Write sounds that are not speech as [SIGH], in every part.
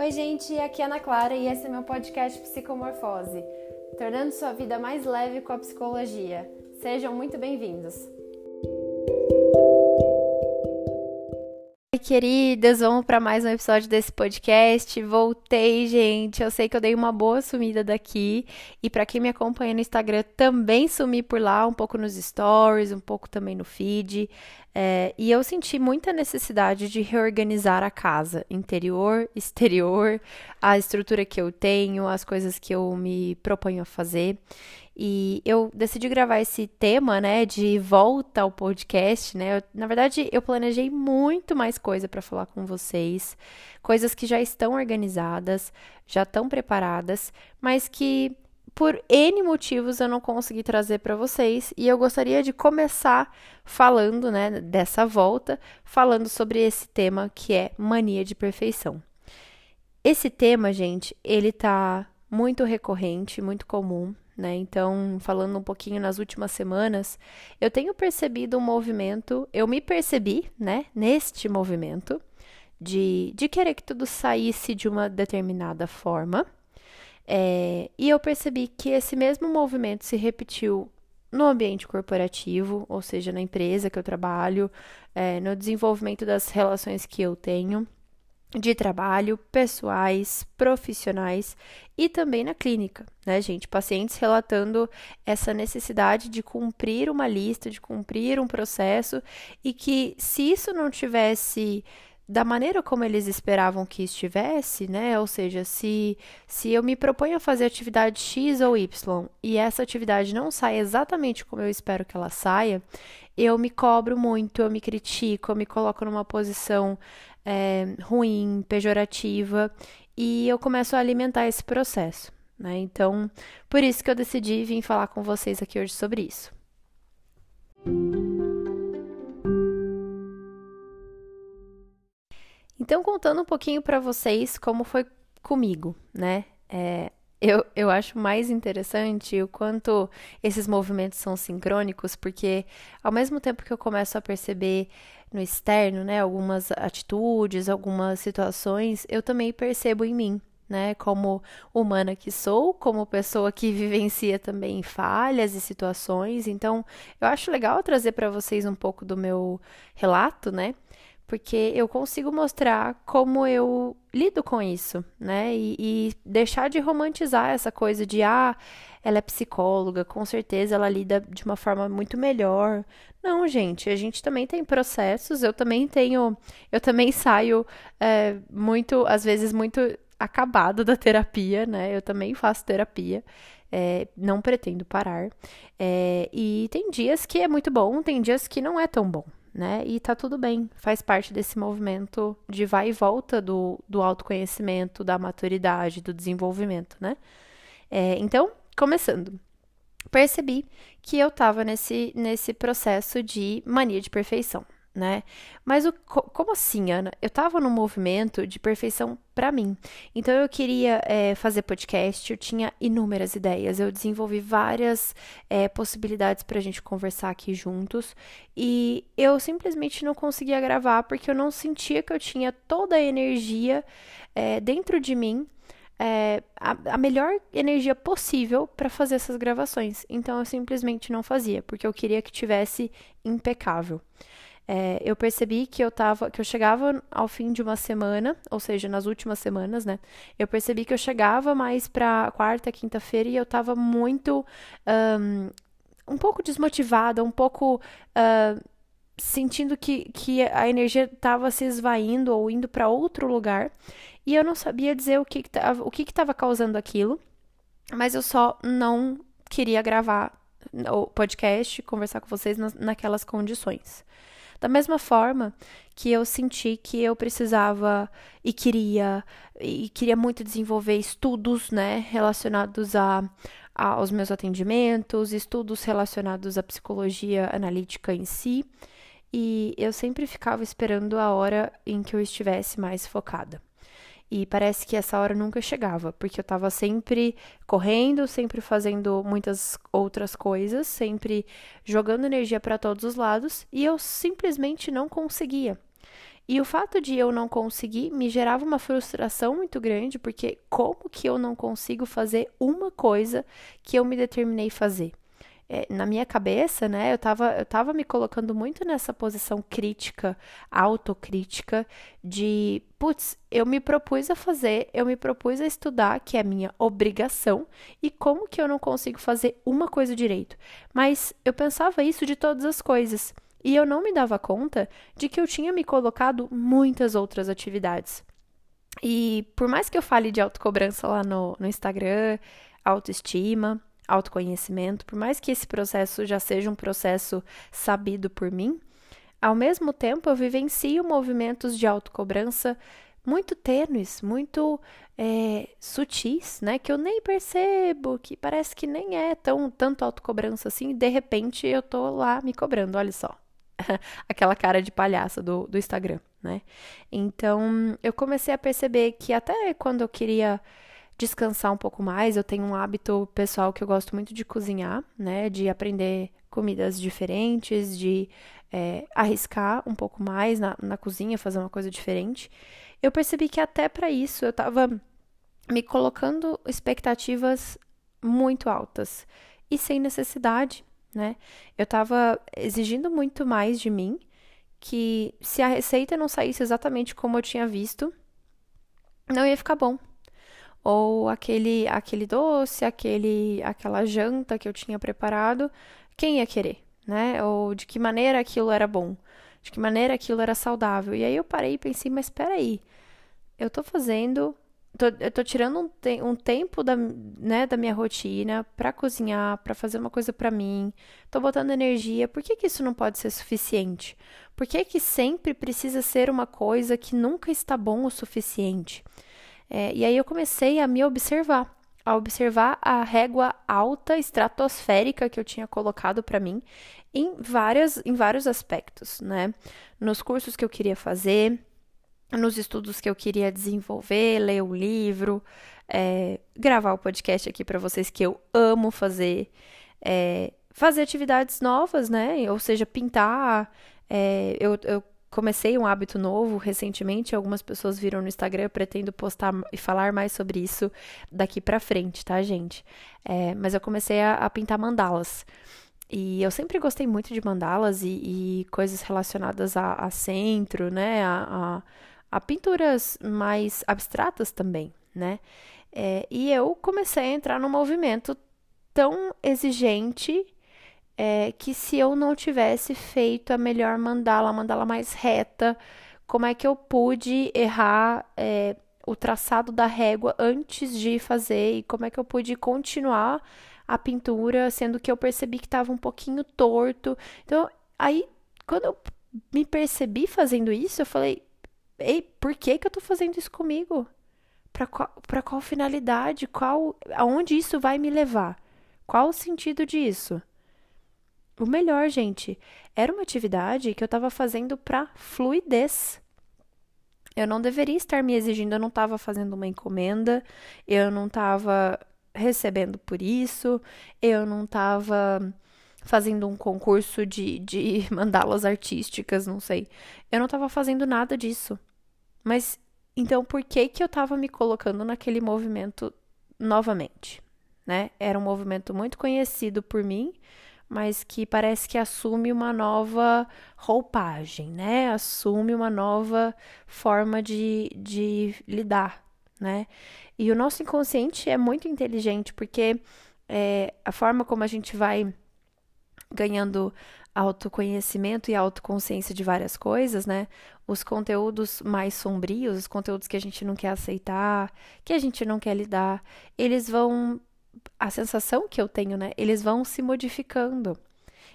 Oi, gente, aqui é Ana Clara e esse é meu podcast Psicomorfose, tornando sua vida mais leve com a psicologia. Sejam muito bem-vindos. Oi, queridas, vamos para mais um episódio desse podcast. Voltei, gente. Eu sei que eu dei uma boa sumida daqui e para quem me acompanha no Instagram também sumi por lá, um pouco nos stories, um pouco também no feed. É, e eu senti muita necessidade de reorganizar a casa, interior, [LAUGHS] exterior, a estrutura que eu tenho, as coisas que eu me proponho a fazer. E eu decidi gravar esse tema, né, de volta ao podcast, né? Eu, na verdade, eu planejei muito mais coisa para falar com vocês, coisas que já estão organizadas, já estão preparadas, mas que por N motivos eu não consegui trazer para vocês e eu gostaria de começar falando, né, dessa volta, falando sobre esse tema que é mania de perfeição. Esse tema, gente, ele tá muito recorrente, muito comum, né? Então, falando um pouquinho nas últimas semanas, eu tenho percebido um movimento, eu me percebi, né, neste movimento de, de querer que tudo saísse de uma determinada forma é, e eu percebi que esse mesmo movimento se repetiu no ambiente corporativo, ou seja, na empresa que eu trabalho, é, no desenvolvimento das relações que eu tenho de trabalho, pessoais, profissionais e também na clínica, né, gente? Pacientes relatando essa necessidade de cumprir uma lista, de cumprir um processo e que se isso não tivesse da maneira como eles esperavam que estivesse, né? Ou seja, se, se eu me proponho a fazer atividade X ou Y e essa atividade não sai exatamente como eu espero que ela saia, eu me cobro muito, eu me critico, eu me coloco numa posição é, ruim, pejorativa e eu começo a alimentar esse processo, né? Então, por isso que eu decidi vir falar com vocês aqui hoje sobre isso. Então, contando um pouquinho para vocês como foi comigo, né? É, eu, eu acho mais interessante o quanto esses movimentos são sincrônicos, porque ao mesmo tempo que eu começo a perceber no externo, né, algumas atitudes, algumas situações, eu também percebo em mim, né, como humana que sou, como pessoa que vivencia também falhas e situações. Então, eu acho legal trazer para vocês um pouco do meu relato, né? Porque eu consigo mostrar como eu lido com isso, né? E, e, deixar de romantizar essa coisa de, ah, ela é psicóloga, com certeza ela lida de uma forma muito melhor. Não, gente, a gente também tem processos, eu também tenho, eu também saio é, muito, às vezes, muito acabado da terapia, né? Eu também faço terapia. É, não pretendo parar. É, e tem dias que é muito bom, tem dias que não é tão bom, né? E tá tudo bem, faz parte desse movimento de vai e volta do, do autoconhecimento, da maturidade, do desenvolvimento, né? É, então, começando, percebi que eu tava nesse, nesse processo de mania de perfeição né? Mas o, como assim, Ana? Eu estava num movimento de perfeição para mim. Então eu queria é, fazer podcast, eu tinha inúmeras ideias, eu desenvolvi várias é, possibilidades para a gente conversar aqui juntos e eu simplesmente não conseguia gravar porque eu não sentia que eu tinha toda a energia é, dentro de mim. É, a, a, melhor energia possível para fazer essas gravações. Então eu simplesmente não fazia, porque eu queria que tivesse impecável é, eu percebi que eu tava, que eu chegava ao fim de uma semana, ou seja, nas últimas semanas, né? Eu percebi que eu chegava mais pra quarta, quinta-feira e eu tava muito um, um pouco desmotivada, um pouco uh, sentindo que, que a energia estava se esvaindo ou indo para outro lugar e eu não sabia dizer o que estava o que estava causando aquilo, mas eu só não queria gravar o podcast, conversar com vocês naquelas condições. Da mesma forma que eu senti que eu precisava e queria e queria muito desenvolver estudos, né, relacionados a, a aos meus atendimentos, estudos relacionados à psicologia analítica em si, e eu sempre ficava esperando a hora em que eu estivesse mais focada. E parece que essa hora nunca chegava, porque eu estava sempre correndo, sempre fazendo muitas outras coisas, sempre jogando energia para todos os lados, e eu simplesmente não conseguia. E o fato de eu não conseguir me gerava uma frustração muito grande, porque como que eu não consigo fazer uma coisa que eu me determinei fazer? É, na minha cabeça, né, eu tava, eu tava me colocando muito nessa posição crítica, autocrítica, de, putz, eu me propus a fazer, eu me propus a estudar, que é minha obrigação, e como que eu não consigo fazer uma coisa direito? Mas eu pensava isso de todas as coisas. E eu não me dava conta de que eu tinha me colocado muitas outras atividades. E por mais que eu fale de autocobrança lá no, no Instagram, autoestima, autoconhecimento, por mais que esse processo já seja um processo sabido por mim, ao mesmo tempo eu vivencio movimentos de autocobrança muito tênues, muito é, sutis, né? Que eu nem percebo, que parece que nem é tão tanto autocobrança assim, e de repente eu tô lá me cobrando, olha só. [LAUGHS] aquela cara de palhaça do, do Instagram, né? Então, eu comecei a perceber que até quando eu queria descansar um pouco mais, eu tenho um hábito pessoal que eu gosto muito de cozinhar, né? De aprender comidas diferentes, de é, arriscar um pouco mais na, na cozinha, fazer uma coisa diferente. Eu percebi que até para isso eu tava me colocando expectativas muito altas e sem necessidade, né? Eu estava exigindo muito mais de mim, que se a receita não saísse exatamente como eu tinha visto, não ia ficar bom. Ou aquele aquele doce, aquele aquela janta que eu tinha preparado, quem ia querer, né? Ou de que maneira aquilo era bom, de que maneira aquilo era saudável. E aí eu parei e pensei, mas espera aí. Eu tô fazendo tô, eu tô tirando um, te um tempo da, né, da minha rotina para cozinhar, para fazer uma coisa para mim. Tô botando energia. Por que, que isso não pode ser suficiente? Por que, que sempre precisa ser uma coisa que nunca está bom o suficiente? É, e aí eu comecei a me observar, a observar a régua alta, estratosférica que eu tinha colocado para mim em, várias, em vários aspectos, né? Nos cursos que eu queria fazer, nos estudos que eu queria desenvolver, ler o livro, é, gravar o podcast aqui para vocês que eu amo fazer, é, fazer atividades novas, né? Ou seja, pintar. É, eu, eu comecei um hábito novo recentemente, algumas pessoas viram no Instagram, eu pretendo postar e falar mais sobre isso daqui para frente, tá, gente? É, mas eu comecei a, a, pintar mandalas. E eu sempre gostei muito de mandalas e, e coisas relacionadas a, a centro, né? A, a pinturas mais abstratas também, né? É, e eu comecei a entrar num movimento tão exigente é, que se eu não tivesse feito a melhor mandala, a mandala mais reta, como é que eu pude errar é, o traçado da régua antes de fazer e como é que eu pude continuar a pintura, sendo que eu percebi que estava um pouquinho torto. Então, aí, quando eu me percebi fazendo isso, eu falei, Ei, por que que eu tô fazendo isso comigo? Para qual, qual finalidade? Qual, aonde isso vai me levar? Qual o sentido disso? O melhor, gente, era uma atividade que eu estava fazendo para fluidez. Eu não deveria estar me exigindo, eu não estava fazendo uma encomenda, eu não estava recebendo por isso, eu não estava fazendo um concurso de, de [LAUGHS] mandalas artísticas, não sei. Eu não estava fazendo nada disso. Mas então por que que eu estava me colocando naquele movimento novamente, né? Era um movimento muito conhecido por mim, mas que parece que assume uma nova roupagem, né? Assume uma nova forma de, de lidar, né? E o nosso inconsciente é muito inteligente porque é, a forma como a gente vai ganhando autoconhecimento e autoconsciência de várias coisas, né? Os conteúdos mais sombrios, os conteúdos que a gente não quer aceitar, que a gente não quer lidar, eles vão. A sensação que eu tenho, né? Eles vão se modificando,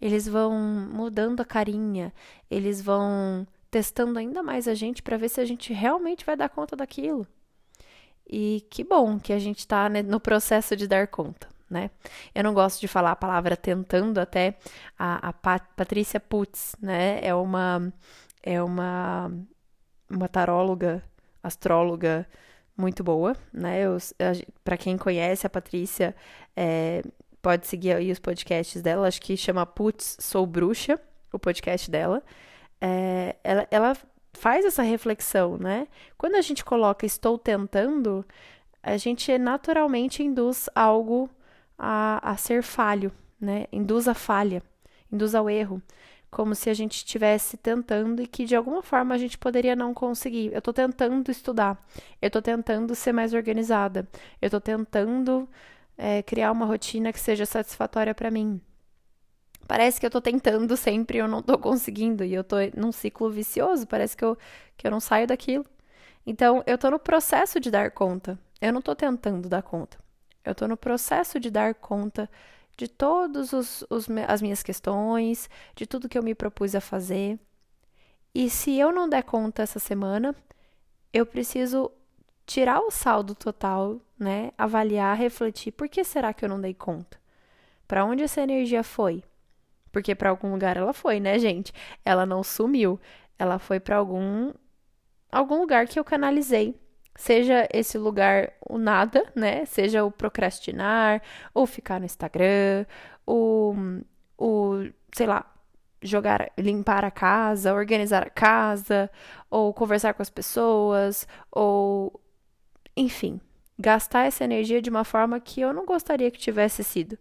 eles vão mudando a carinha, eles vão testando ainda mais a gente para ver se a gente realmente vai dar conta daquilo. E que bom que a gente está né, no processo de dar conta né? Eu não gosto de falar a palavra tentando, até a, a Pat, Patrícia Putz, né? É uma é uma uma taróloga, astróloga muito boa, né? Para quem conhece a Patrícia, é, pode seguir aí os podcasts dela. Acho que chama Putz Sou Bruxa, o podcast dela. É, ela, ela faz essa reflexão, né? Quando a gente coloca estou tentando, a gente naturalmente induz algo a, a ser falho, né? Induz a falha, induz ao erro como se a gente estivesse tentando e que de alguma forma a gente poderia não conseguir. Eu estou tentando estudar, eu estou tentando ser mais organizada, eu estou tentando é, criar uma rotina que seja satisfatória para mim. Parece que eu estou tentando sempre e eu não estou conseguindo, e eu estou num ciclo vicioso, parece que eu, que eu não saio daquilo. Então, eu estou no processo de dar conta, eu não estou tentando dar conta, eu estou no processo de dar conta de todas as minhas questões, de tudo que eu me propus a fazer. E se eu não der conta essa semana, eu preciso tirar o saldo total, né? Avaliar, refletir, por que será que eu não dei conta? Para onde essa energia foi? Porque para algum lugar ela foi, né, gente? Ela não sumiu, ela foi para algum algum lugar que eu canalizei Seja esse lugar o nada, né? Seja o procrastinar, ou ficar no Instagram, o, o sei lá, jogar, limpar a casa, organizar a casa, ou conversar com as pessoas, ou enfim, gastar essa energia de uma forma que eu não gostaria que tivesse sido.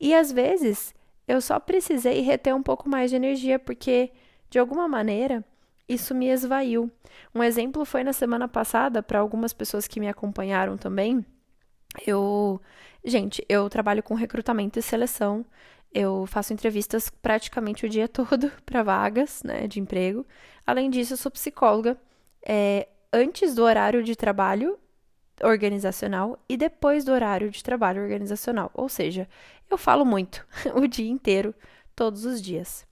E às vezes eu só precisei reter um pouco mais de energia porque de alguma maneira isso me esvaiu. Um exemplo foi na semana passada, para algumas pessoas que me acompanharam também. Eu, gente, eu trabalho com recrutamento e seleção. Eu faço entrevistas praticamente o dia [LAUGHS] todo para vagas, né, de emprego. Além disso, eu sou psicóloga. É, antes do horário de trabalho organizacional e depois do horário de trabalho organizacional. Ou seja, eu falo muito [LAUGHS] o dia inteiro, todos os dias.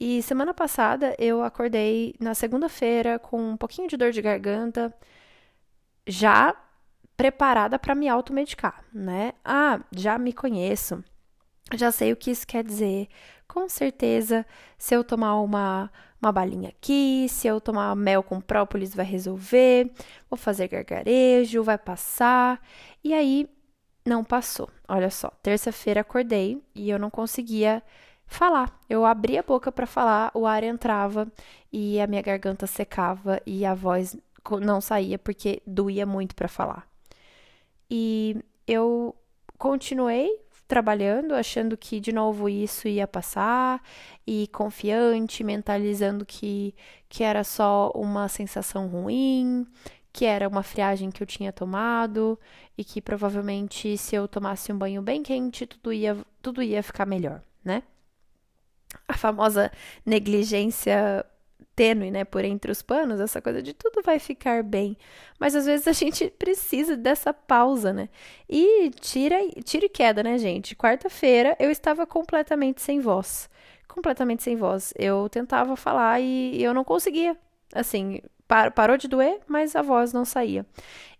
E semana passada eu acordei na segunda-feira com um pouquinho de dor de garganta, já preparada para me automedicar, né? Ah, já me conheço, já sei o que isso quer dizer. Com certeza, se eu tomar uma, uma balinha aqui, se eu tomar mel com própolis, vai resolver. Vou fazer gargarejo, vai passar. E aí, não passou. Olha só, terça-feira acordei e eu não conseguia falar. Eu abria a boca para falar, o ar entrava e a minha garganta secava e a voz não saía porque doía muito para falar. E eu continuei trabalhando, achando que de novo isso ia passar e confiante, mentalizando que, que era só uma sensação ruim, que era uma friagem que eu tinha tomado e que provavelmente se eu tomasse um banho bem quente, tudo ia, tudo ia ficar melhor, né? A famosa negligência tênue, né, por entre os panos, essa coisa de tudo vai ficar bem. Mas às vezes a gente [LAUGHS] precisa dessa pausa, né? E tira, tira e queda, né, gente? Quarta-feira eu estava completamente sem voz. Completamente sem voz. Eu tentava falar e eu não conseguia. Assim, par, parou de doer, mas a voz não saía.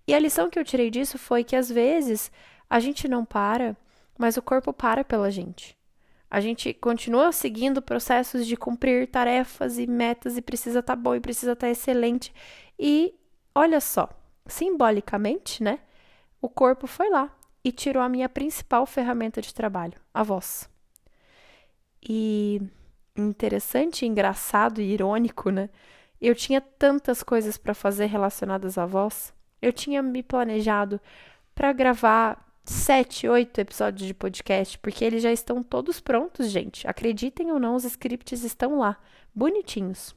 E a lição que eu tirei disso foi que às vezes a gente não para, mas o corpo para pela gente. A gente continua seguindo processos de cumprir tarefas e metas e precisa estar tá bom e precisa estar tá excelente. E olha só, simbolicamente, né? O corpo foi lá e tirou a minha principal ferramenta de trabalho, a voz. E interessante, engraçado e irônico, né? Eu tinha tantas coisas para fazer relacionadas à voz. Eu tinha me planejado para gravar sete, oito episódios de podcast, porque eles já estão todos prontos, gente. Acreditem ou não, os scripts estão lá, bonitinhos.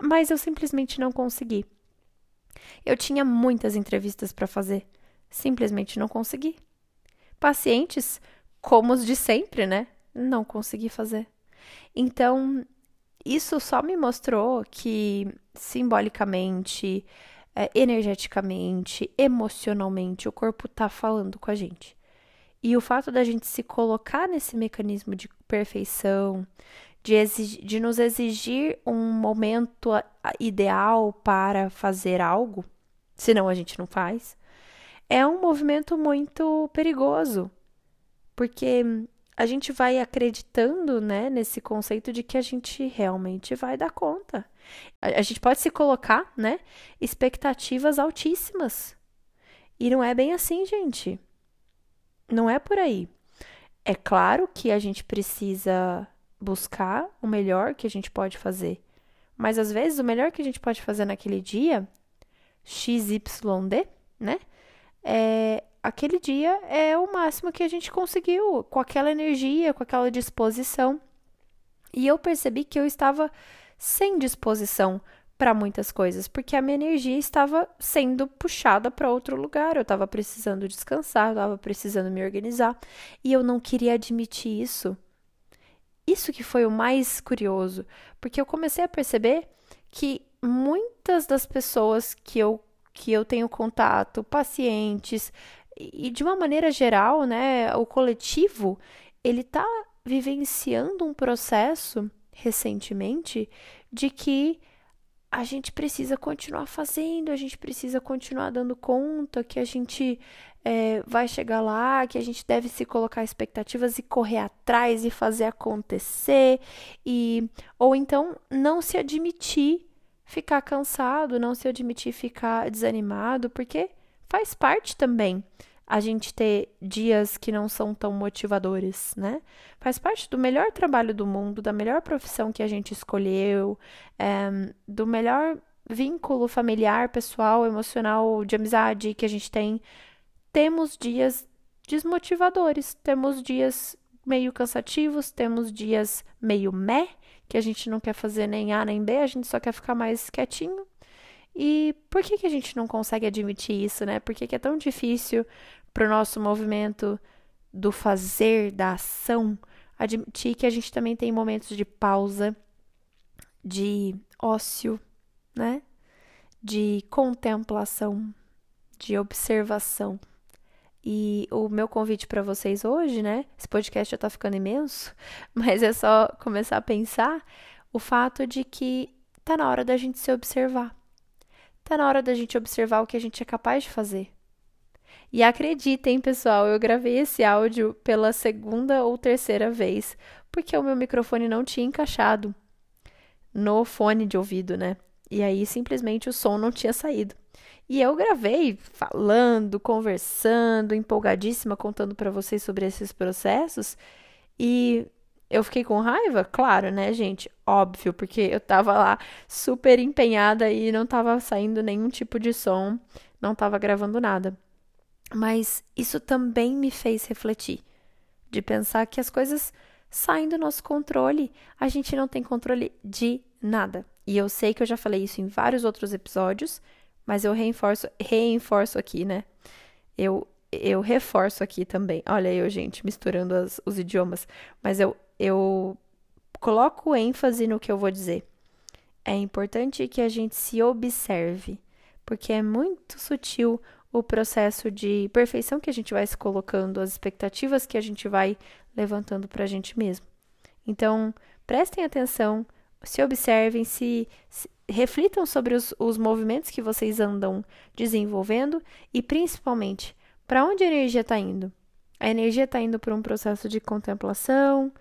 Mas eu simplesmente não consegui. Eu tinha muitas entrevistas para fazer, simplesmente não consegui. Pacientes, como os de sempre, né? Não consegui fazer. Então, isso só me mostrou que simbolicamente é, energeticamente, emocionalmente, o corpo está falando com a gente. E o fato da gente se colocar nesse mecanismo de perfeição, de, exigir, de nos exigir um momento ideal para fazer algo, senão a gente não faz, é um movimento muito perigoso, porque a gente vai acreditando, né, nesse conceito de que a gente realmente vai dar conta. A, a gente pode se colocar, né, expectativas altíssimas. E não é bem assim, gente. Não é por aí. É claro que a gente precisa buscar o melhor que a gente pode fazer, Mas às vezes o melhor que a gente pode fazer naquele dia, XYD, né? É, aquele dia é o máximo que a gente conseguiu, com aquela energia, com aquela disposição. E eu percebi que eu estava sem disposição para muitas coisas, porque a minha energia estava sendo puxada para outro lugar, eu estava precisando descansar, eu estava precisando me organizar, e eu não queria admitir isso. Isso que foi o mais curioso, porque eu comecei a perceber que muitas das pessoas que eu que eu tenho contato, pacientes, e de uma maneira geral, né, o coletivo, ele está vivenciando um processo recentemente de que a gente precisa continuar fazendo, a gente precisa continuar dando conta, que a gente é, vai chegar lá, que a gente deve se colocar expectativas e correr atrás e fazer acontecer, e ou então não se admitir ficar cansado, não se admitir ficar desanimado, porque faz parte também a gente ter dias que não são tão motivadores, né? Faz parte do melhor trabalho do mundo, da melhor profissão que a gente escolheu, é, do melhor vínculo familiar, pessoal, emocional, de amizade que a gente tem. Temos dias desmotivadores, temos dias meio cansativos, temos dias meio meh, que a gente não quer fazer nem A nem B, a gente só quer ficar mais quietinho. E por que, que a gente não consegue admitir isso, né? Por que, que é tão difícil para o nosso movimento do fazer, da ação, admitir que a gente também tem momentos de pausa, de ócio, né? De contemplação, de observação. E o meu convite para vocês hoje, né? Esse podcast já tá ficando imenso, [LAUGHS] mas é só começar a pensar o fato de que tá na hora da gente se observar. Tá na hora da gente observar o que a gente é capaz de fazer. E acreditem, pessoal, eu gravei esse áudio pela segunda ou terceira vez, porque o meu microfone não tinha encaixado no fone de ouvido, né? E aí simplesmente o som não tinha saído. E eu gravei falando, conversando, empolgadíssima, contando para vocês sobre esses processos. E eu fiquei com raiva? Claro, né, gente? Óbvio, porque eu tava lá super empenhada e não tava saindo nenhum tipo de som, não tava gravando nada. Mas isso também me fez refletir, de pensar que as coisas saem do nosso controle, a gente não tem controle de nada. E eu sei que eu já falei isso em vários outros episódios, mas eu reforço, reforço aqui, né? Eu, eu reforço aqui também. Olha eu, gente, misturando as, os idiomas. Mas eu, eu coloco ênfase no que eu vou dizer. É importante que a gente se observe, porque é muito sutil o processo de perfeição que a gente vai se colocando, as expectativas que a gente vai levantando para a gente mesmo. Então, prestem atenção, se observem, se, se reflitam sobre os, os movimentos que vocês andam desenvolvendo e, principalmente, para onde a energia está indo. A energia está indo para um processo de contemplação,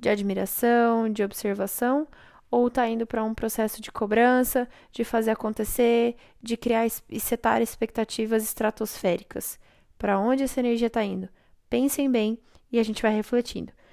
de admiração, de observação, ou está indo para um processo de cobrança, de fazer acontecer, de criar e setar expectativas estratosféricas. Para onde essa energia está indo? Pensem bem e a gente vai refletindo.